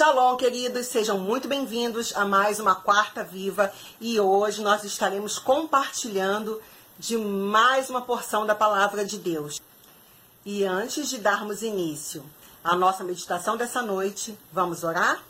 Shalom, queridos, sejam muito bem-vindos a mais uma Quarta Viva e hoje nós estaremos compartilhando de mais uma porção da Palavra de Deus. E antes de darmos início à nossa meditação dessa noite, vamos orar?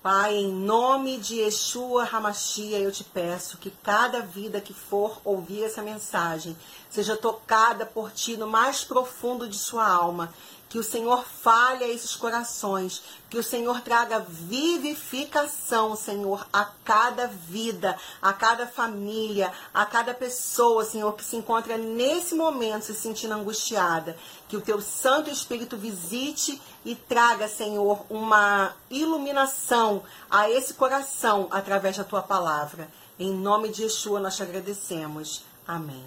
Pai, em nome de Yeshua Hamashia, eu te peço que cada vida que for ouvir essa mensagem seja tocada por ti no mais profundo de sua alma que o Senhor fale a esses corações, que o Senhor traga vivificação, Senhor, a cada vida, a cada família, a cada pessoa, Senhor, que se encontra nesse momento se sentindo angustiada. Que o teu Santo Espírito visite e traga, Senhor, uma iluminação a esse coração através da tua palavra. Em nome de Yeshua nós te agradecemos. Amém.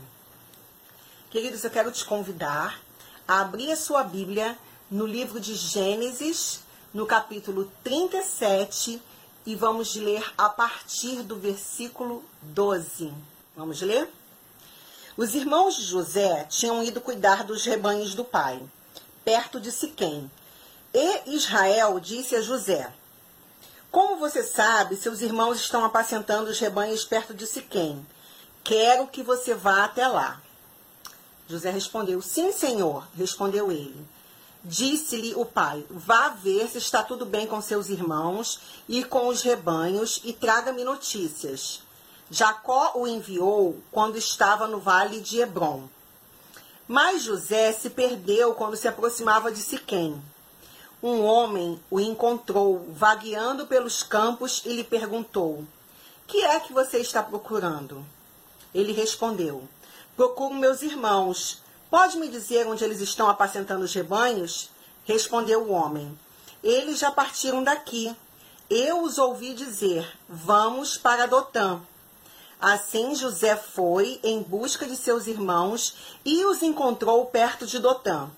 Queridos, eu quero te convidar a abrir a sua Bíblia no livro de Gênesis, no capítulo 37, e vamos ler a partir do versículo 12. Vamos ler? Os irmãos de José tinham ido cuidar dos rebanhos do pai, perto de Siquém. E Israel disse a José: Como você sabe, seus irmãos estão apacentando os rebanhos perto de Siquém. Quero que você vá até lá. José respondeu: Sim, senhor, respondeu ele. Disse-lhe o pai: Vá ver se está tudo bem com seus irmãos e com os rebanhos e traga-me notícias. Jacó o enviou quando estava no vale de Hebron. Mas José se perdeu quando se aproximava de Siquém. Um homem o encontrou vagueando pelos campos e lhe perguntou: Que é que você está procurando? Ele respondeu: Procuro meus irmãos. Pode me dizer onde eles estão apacentando os rebanhos? Respondeu o homem. Eles já partiram daqui. Eu os ouvi dizer: Vamos para Dotã. Assim José foi em busca de seus irmãos e os encontrou perto de Dotã.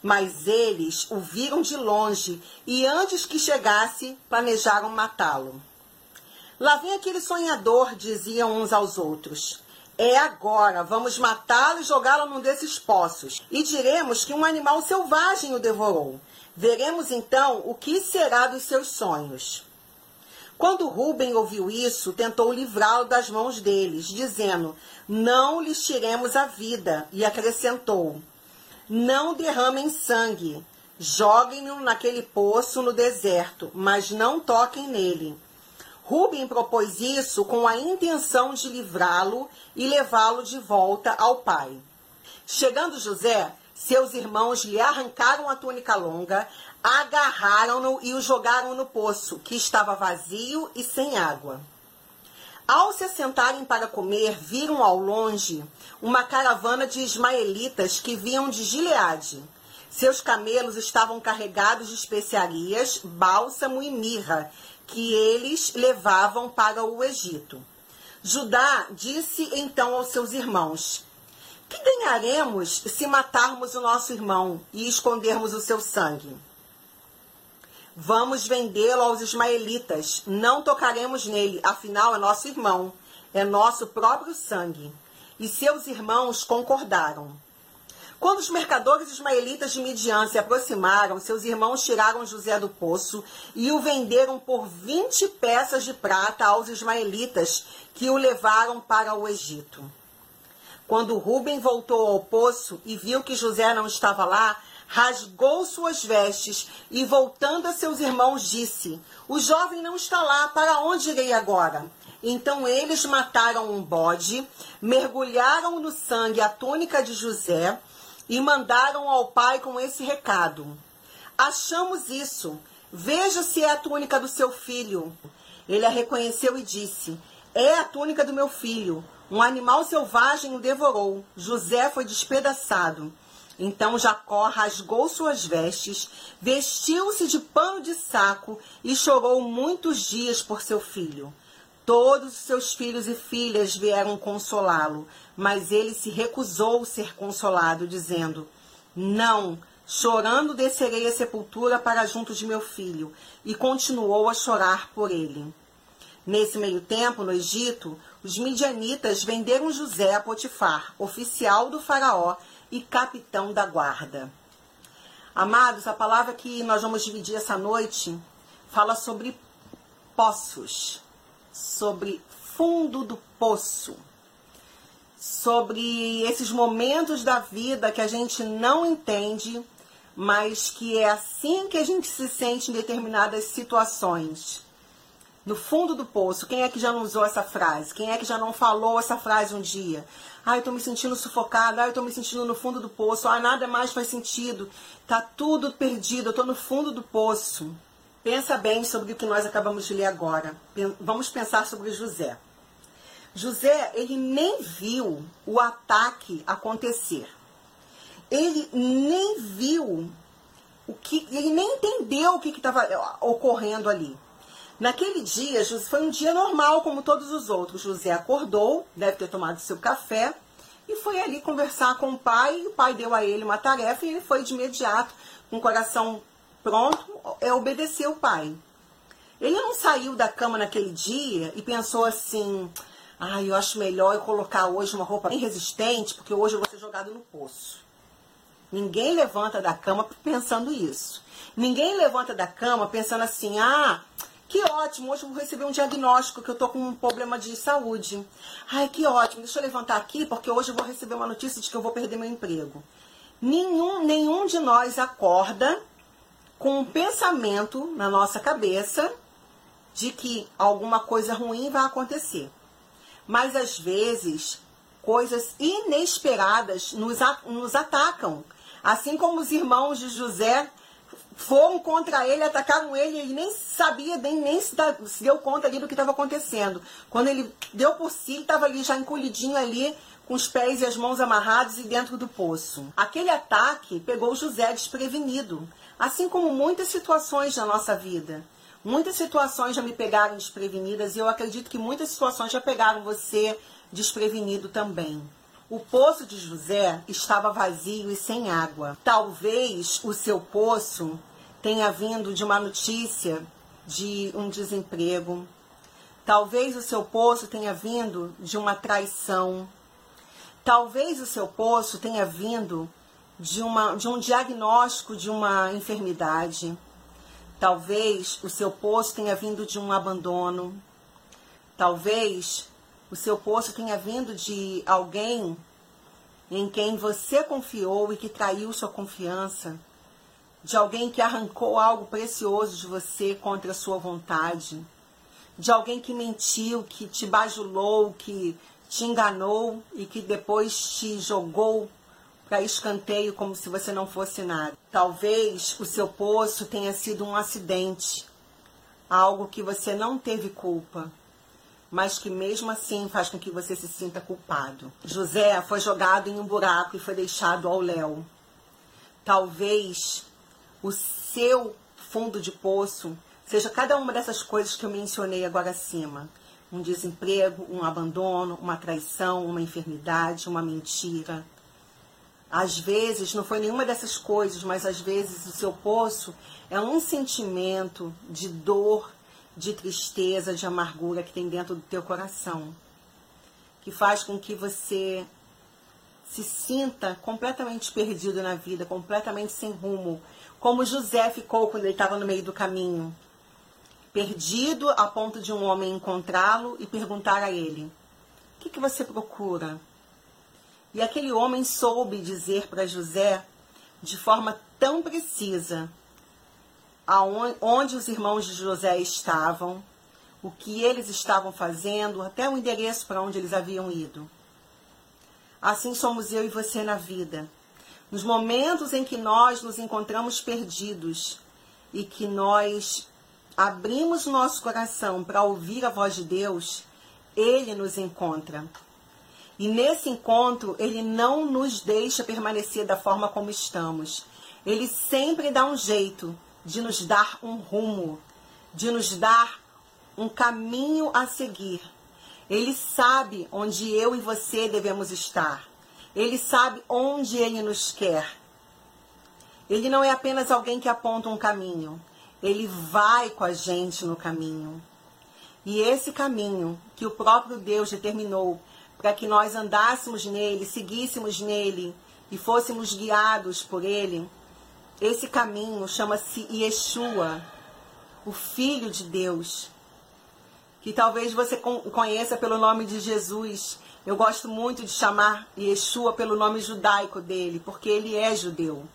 Mas eles o viram de longe e antes que chegasse, planejaram matá-lo. Lá vem aquele sonhador, diziam uns aos outros. É agora, vamos matá-lo e jogá-lo num desses poços. E diremos que um animal selvagem o devorou. Veremos então o que será dos seus sonhos. Quando Rubem ouviu isso, tentou livrá-lo das mãos deles, dizendo: Não lhes tiremos a vida. E acrescentou: Não derramem sangue. Joguem-no naquele poço no deserto, mas não toquem nele Rubem propôs isso com a intenção de livrá-lo e levá-lo de volta ao pai. Chegando José, seus irmãos lhe arrancaram a túnica longa, agarraram-no e o jogaram no poço, que estava vazio e sem água. Ao se assentarem para comer, viram ao longe uma caravana de ismaelitas que vinham de Gileade. Seus camelos estavam carregados de especiarias, bálsamo e mirra, que eles levavam para o Egito. Judá disse então aos seus irmãos: Que ganharemos se matarmos o nosso irmão e escondermos o seu sangue? Vamos vendê-lo aos ismaelitas, não tocaremos nele, afinal é nosso irmão, é nosso próprio sangue. E seus irmãos concordaram. Quando os mercadores ismaelitas de Midian se aproximaram, seus irmãos tiraram José do poço e o venderam por 20 peças de prata aos ismaelitas, que o levaram para o Egito. Quando Rubem voltou ao poço e viu que José não estava lá, rasgou suas vestes e, voltando a seus irmãos, disse: O jovem não está lá, para onde irei agora? Então eles mataram um bode, mergulharam no sangue a túnica de José e mandaram ao pai com esse recado: Achamos isso. Veja se é a túnica do seu filho. Ele a reconheceu e disse: É a túnica do meu filho. Um animal selvagem o devorou. José foi despedaçado. Então Jacó rasgou suas vestes, vestiu-se de pano de saco e chorou muitos dias por seu filho. Todos os seus filhos e filhas vieram consolá-lo, mas ele se recusou a ser consolado, dizendo: Não, chorando descerei a sepultura para junto de meu filho. E continuou a chorar por ele. Nesse meio tempo, no Egito, os midianitas venderam José a Potifar, oficial do faraó e capitão da guarda. Amados, a palavra que nós vamos dividir essa noite fala sobre poços, sobre fundo do poço, sobre esses momentos da vida que a gente não entende, mas que é assim que a gente se sente em determinadas situações. No fundo do poço, quem é que já não usou essa frase? Quem é que já não falou essa frase um dia? Ah, eu tô me sentindo sufocada, ah, eu tô me sentindo no fundo do poço, ah, nada mais faz sentido, tá tudo perdido, eu tô no fundo do poço. Pensa bem sobre o que nós acabamos de ler agora. Vamos pensar sobre José. José, ele nem viu o ataque acontecer. Ele nem viu o que, ele nem entendeu o que estava ocorrendo ali. Naquele dia, foi um dia normal, como todos os outros. José acordou, deve ter tomado seu café, e foi ali conversar com o pai. O pai deu a ele uma tarefa e ele foi de imediato, com o coração pronto, é obedecer o pai. Ele não saiu da cama naquele dia e pensou assim: ah, eu acho melhor eu colocar hoje uma roupa bem resistente, porque hoje eu vou ser jogado no poço. Ninguém levanta da cama pensando isso. Ninguém levanta da cama pensando assim: ah, que ótimo, hoje eu vou receber um diagnóstico que eu tô com um problema de saúde. Ai, que ótimo, deixa eu levantar aqui porque hoje eu vou receber uma notícia de que eu vou perder meu emprego. Nenhum, nenhum de nós acorda com um pensamento na nossa cabeça de que alguma coisa ruim vai acontecer. Mas às vezes, coisas inesperadas nos, nos atacam. Assim como os irmãos de José foram contra ele, atacaram ele, ele nem sabia, nem, nem se, deu conta ali do que estava acontecendo. Quando ele deu por si, estava ali já encolhidinho ali, com os pés e as mãos amarrados e dentro do poço. Aquele ataque pegou José desprevenido, assim como muitas situações na nossa vida. Muitas situações já me pegaram desprevenidas e eu acredito que muitas situações já pegaram você desprevenido também. O poço de José estava vazio e sem água. Talvez o seu poço tenha vindo de uma notícia de um desemprego. Talvez o seu poço tenha vindo de uma traição. Talvez o seu poço tenha vindo de, uma, de um diagnóstico de uma enfermidade. Talvez o seu poço tenha vindo de um abandono. Talvez o seu poço tenha vindo de alguém em quem você confiou e que traiu sua confiança, de alguém que arrancou algo precioso de você contra a sua vontade, de alguém que mentiu, que te bajulou, que te enganou e que depois te jogou para escanteio como se você não fosse nada. Talvez o seu poço tenha sido um acidente, algo que você não teve culpa mas que mesmo assim faz com que você se sinta culpado. José foi jogado em um buraco e foi deixado ao léu. Talvez o seu fundo de poço seja cada uma dessas coisas que eu mencionei agora acima. Um desemprego, um abandono, uma traição, uma enfermidade, uma mentira. Às vezes não foi nenhuma dessas coisas, mas às vezes o seu poço é um sentimento de dor, de tristeza, de amargura que tem dentro do teu coração, que faz com que você se sinta completamente perdido na vida, completamente sem rumo, como José ficou quando ele estava no meio do caminho, perdido a ponto de um homem encontrá-lo e perguntar a ele: O que, que você procura? E aquele homem soube dizer para José, de forma tão precisa, aonde, onde os irmãos de José estavam, o que eles estavam fazendo, até o endereço para onde eles haviam ido. Assim somos eu e você na vida. Nos momentos em que nós nos encontramos perdidos e que nós abrimos nosso coração para ouvir a voz de Deus, Ele nos encontra. E nesse encontro, Ele não nos deixa permanecer da forma como estamos. Ele sempre dá um jeito de nos dar um rumo, de nos dar um caminho a seguir. Ele sabe onde eu e você devemos estar. Ele sabe onde ele nos quer. Ele não é apenas alguém que aponta um caminho. Ele vai com a gente no caminho. E esse caminho que o próprio Deus determinou para que nós andássemos nele, seguíssemos nele e fôssemos guiados por ele, esse caminho chama-se Yeshua, o Filho de Deus, que talvez você conheça pelo nome de Jesus. Eu gosto muito de chamar Yeshua pelo nome judaico dele, porque ele é judeu.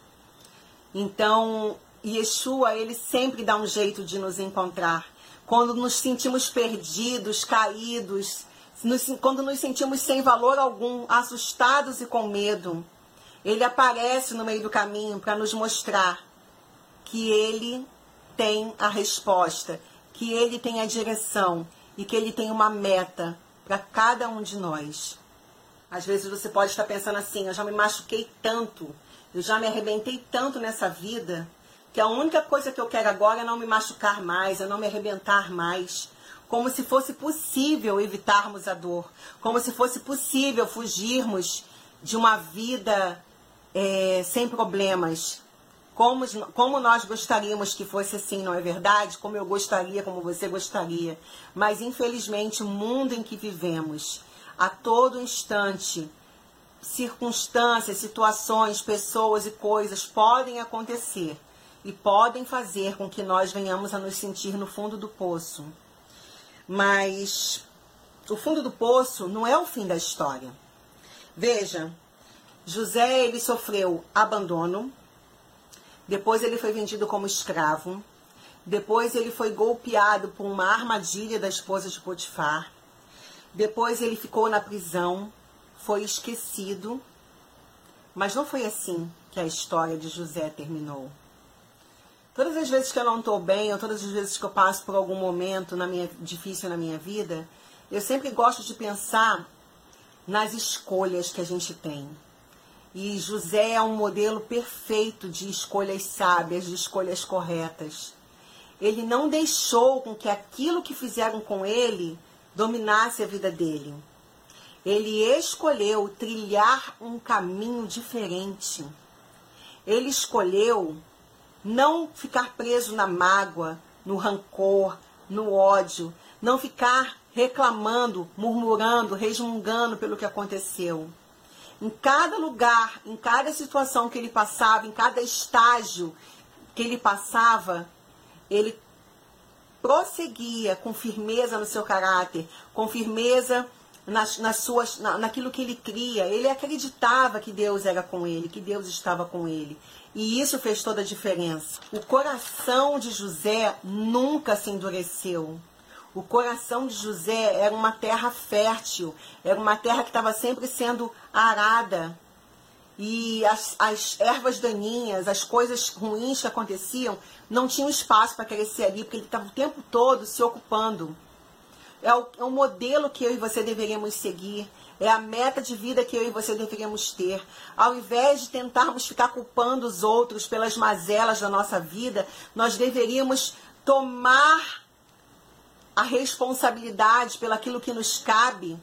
Então, Yeshua, ele sempre dá um jeito de nos encontrar. Quando nos sentimos perdidos, caídos, nos, quando nos sentimos sem valor algum, assustados e com medo, ele aparece no meio do caminho para nos mostrar que ele tem a resposta, que ele tem a direção e que ele tem uma meta para cada um de nós. Às vezes você pode estar pensando assim: eu já me machuquei tanto, eu já me arrebentei tanto nessa vida, que a única coisa que eu quero agora é não me machucar mais, é não me arrebentar mais. Como se fosse possível evitarmos a dor, como se fosse possível fugirmos de uma vida é, sem problemas, como, como nós gostaríamos que fosse assim, não é verdade? Como eu gostaria, como você gostaria. Mas, infelizmente, o mundo em que vivemos, a todo instante, circunstâncias, situações, pessoas e coisas podem acontecer e podem fazer com que nós venhamos a nos sentir no fundo do poço. Mas o fundo do poço não é o fim da história. Veja, José ele sofreu abandono, depois ele foi vendido como escravo. Depois ele foi golpeado por uma armadilha da esposa de Potifar. Depois ele ficou na prisão, foi esquecido. Mas não foi assim que a história de José terminou. Todas as vezes que eu não estou bem, ou todas as vezes que eu passo por algum momento na minha, difícil na minha vida, eu sempre gosto de pensar nas escolhas que a gente tem. E José é um modelo perfeito de escolhas sábias, de escolhas corretas. Ele não deixou com que aquilo que fizeram com ele dominasse a vida dele. Ele escolheu trilhar um caminho diferente. Ele escolheu não ficar preso na mágoa, no rancor, no ódio, não ficar reclamando, murmurando, resmungando pelo que aconteceu. Em cada lugar, em cada situação que ele passava, em cada estágio que ele passava, ele prosseguia com firmeza no seu caráter, com firmeza nas, nas suas, na, naquilo que ele cria. Ele acreditava que Deus era com ele, que Deus estava com ele. E isso fez toda a diferença. O coração de José nunca se endureceu. O coração de José era uma terra fértil, era uma terra que estava sempre sendo arada. E as, as ervas daninhas, as coisas ruins que aconteciam, não tinham espaço para crescer ali, porque ele estava o tempo todo se ocupando. É o, é modelo que eu e você deveríamos seguir. É a meta de vida que eu e você deveríamos ter. Ao invés de tentarmos ficar culpando os outros pelas mazelas da nossa vida, nós deveríamos tomar a responsabilidade pelaquilo que nos cabe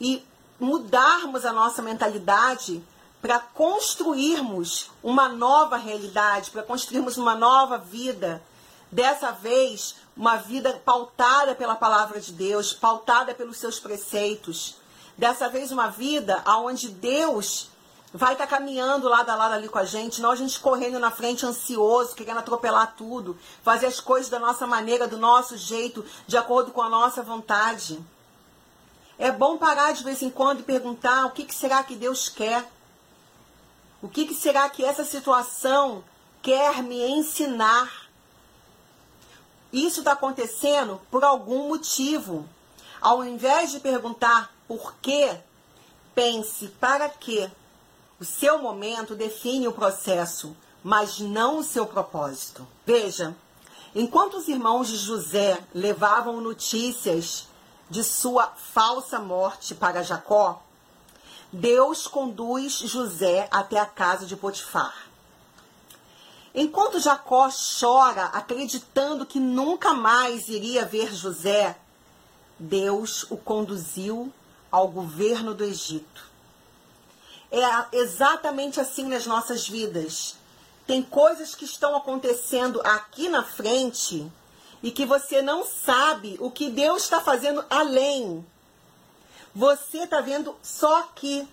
e mudarmos a nossa mentalidade para construirmos uma nova realidade, para construirmos uma nova vida. Dessa vez, uma vida pautada pela palavra de Deus, pautada pelos seus preceitos. Dessa vez, uma vida onde Deus vai estar tá caminhando lado a lado ali com a gente, não a gente correndo na frente ansioso, querendo atropelar tudo, fazer as coisas da nossa maneira, do nosso jeito, de acordo com a nossa vontade. É bom parar de vez em quando e perguntar o que, que será que Deus quer? O que, que será que essa situação quer me ensinar? Isso está acontecendo por algum motivo. Ao invés de perguntar por quê, pense para quê o seu momento define o processo, mas não o seu propósito. Veja, enquanto os irmãos de José levavam notícias de sua falsa morte para Jacó, Deus conduz José até a casa de Potifar. Enquanto Jacó chora, acreditando que nunca mais iria ver José, Deus o conduziu ao governo do Egito. É exatamente assim nas nossas vidas. Tem coisas que estão acontecendo aqui na frente e que você não sabe o que Deus está fazendo além. Você está vendo só aqui.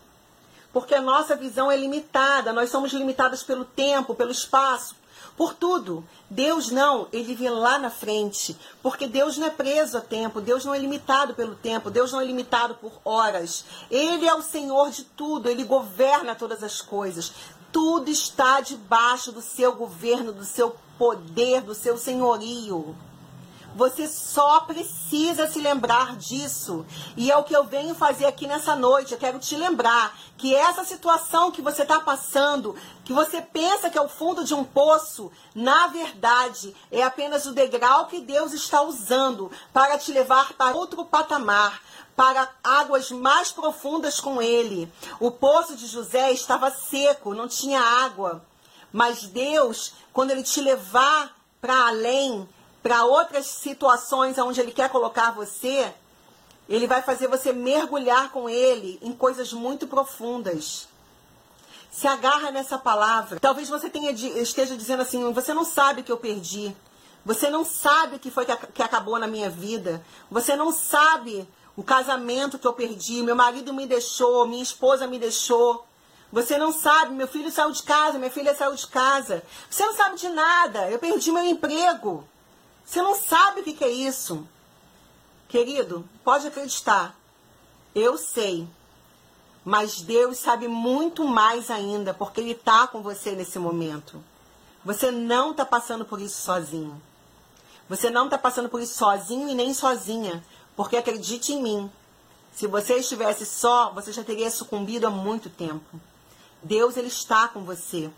Porque a nossa visão é limitada, nós somos limitados pelo tempo, pelo espaço, por tudo. Deus não, ele vê lá na frente, porque Deus não é preso a tempo, Deus não é limitado pelo tempo, Deus não é limitado por horas. Ele é o Senhor de tudo, ele governa todas as coisas. Tudo está debaixo do seu governo, do seu poder, do seu senhorio. Você só precisa se lembrar disso. E é o que eu venho fazer aqui nessa noite. Eu quero te lembrar que essa situação que você está passando, que você pensa que é o fundo de um poço, na verdade é apenas o degrau que Deus está usando para te levar para outro patamar, para águas mais profundas com ele. O poço de José estava seco, não tinha água. Mas Deus, quando ele te levar para além, para outras situações onde ele quer colocar você, ele vai fazer você mergulhar com ele em coisas muito profundas. Se agarra nessa palavra. Talvez você tenha, esteja dizendo assim: você não sabe que eu perdi. Você não sabe o que foi que, que acabou na minha vida. Você não sabe o casamento que eu perdi. Meu marido me deixou, minha esposa me deixou. Você não sabe, meu filho saiu de casa, minha filha saiu de casa. Você não sabe de nada. Eu perdi meu emprego. Você não sabe o que, é isso. Querido, pode acreditar. Eu sei. Mas Deus sabe muito mais ainda, porque Ele está com você nesse momento. Você não está passando por isso sozinho. Você não está passando por isso sozinho e nem sozinha. Porque acredite em mim, se você estivesse só, você já teria sucumbido há muito tempo. Deus ele está com você.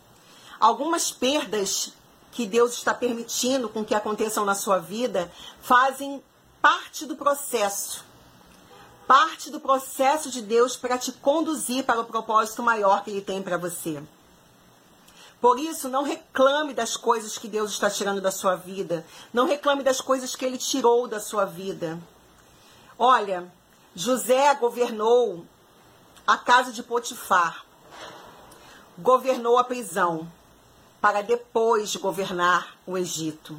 Algumas perdas que Deus está permitindo com que aconteçam na sua vida fazem parte do processo. Parte do processo de Deus para te conduzir para o propósito maior que Ele tem para você. Por isso, não reclame das coisas que Deus está tirando da sua vida. Não reclame das coisas que Ele tirou da sua vida. Olha, José governou a casa de Potifar, governou a prisão, para depois governar o Egito.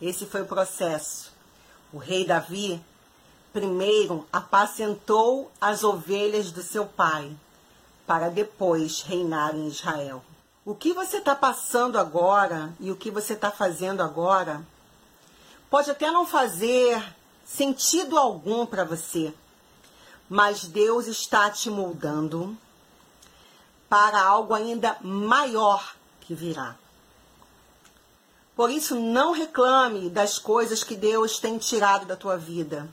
Esse foi o processo. O rei Davi, primeiro, apacentou as ovelhas do seu pai, para depois reinar em Israel. O que você está passando agora e o que você está fazendo agora pode até não fazer sentido algum para você, mas Deus está te moldando para algo ainda maior que virá. Por isso, não reclame das coisas que Deus tem tirado da tua vida.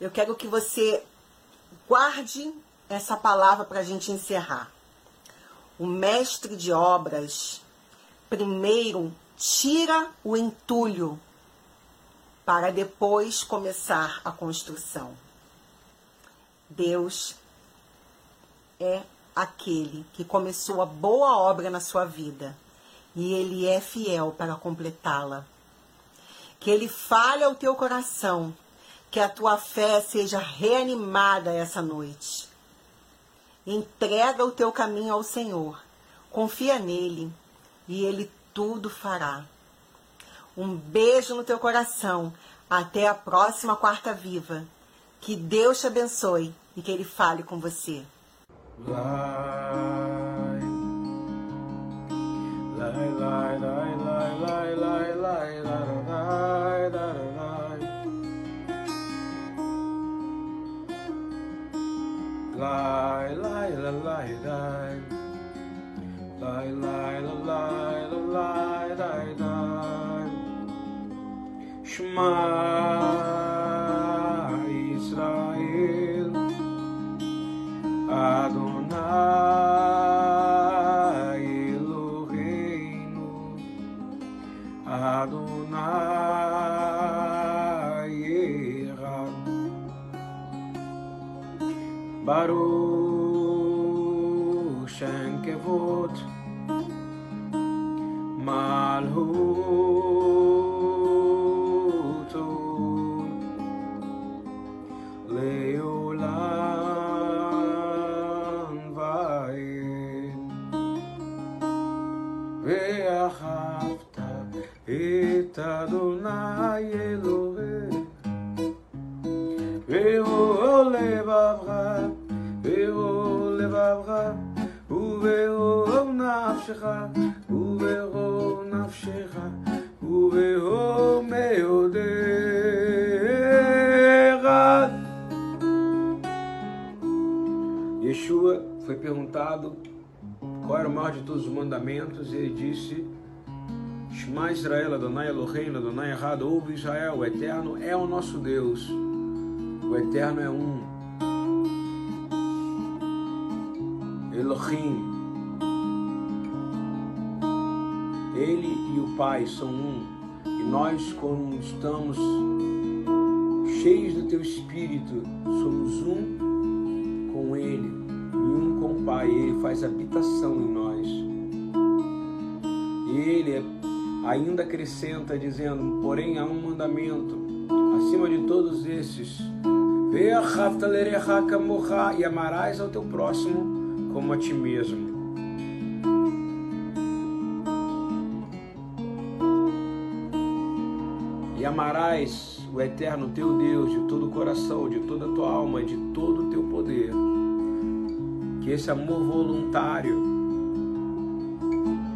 Eu quero que você guarde essa palavra para a gente encerrar. O mestre de obras, primeiro, tira o entulho para depois começar a construção. Deus é aquele que começou a boa obra na sua vida e ele é fiel para completá-la. Que ele fale ao teu coração, que a tua fé seja reanimada essa noite. Entrega o teu caminho ao Senhor, confia nele e ele tudo fará. Um beijo no teu coração. Até a próxima quarta viva. Que Deus te abençoe e que Ele fale com você. Shema برو شنگ maior de todos os mandamentos ele disse: Shema Israel, Adonai Elohim, Adonai errado, ouve Israel, o Eterno é o nosso Deus, o Eterno é um. Elohim, Ele e o Pai são um. E nós, quando estamos cheios do Teu Espírito, somos um com Ele e um com o Pai. Ele faz habitação em nós. Ele ainda acrescenta, dizendo: Porém, há um mandamento acima de todos esses. E amarás ao teu próximo como a ti mesmo. E amarás o eterno teu Deus de todo o coração, de toda a tua alma, de todo o teu poder. Que esse amor voluntário,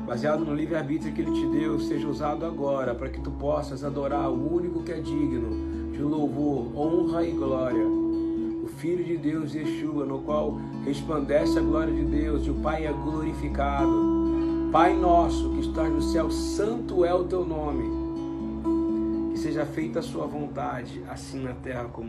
baseado no livre-arbítrio que Ele te deu, seja usado agora para que tu possas adorar o único que é digno de louvor, honra e glória. O Filho de Deus, Yeshua, no qual resplandece a glória de Deus e o Pai é glorificado. Pai nosso que estás no céu, santo é o teu nome seja feita a sua vontade, assim na terra como